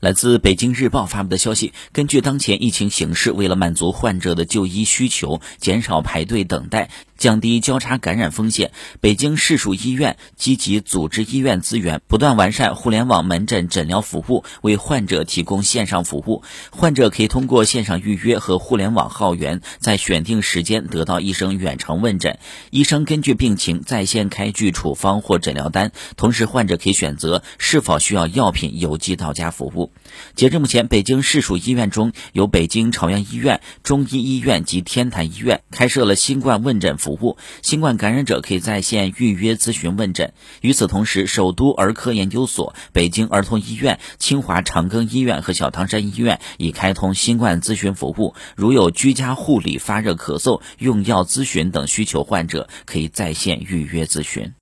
来自北京日报发布的消息，根据当前疫情形势，为了满足患者的就医需求，减少排队等待。降低交叉感染风险，北京市属医院积极组织医院资源，不断完善互联网门诊诊疗服务，为患者提供线上服务。患者可以通过线上预约和互联网号源，在选定时间得到医生远程问诊，医生根据病情在线开具处方或诊疗单。同时，患者可以选择是否需要药品邮寄到家服务。截至目前，北京市属医院中有北京朝阳医院、中医医院及天坛医院开设了新冠问诊服。务新冠感染者可以在线预约咨询问诊。与此同时，首都儿科研究所、北京儿童医院、清华长庚医院和小汤山医院已开通新冠咨询服务。如有居家护理、发热、咳嗽、用药咨询等需求患者，可以在线预约咨询。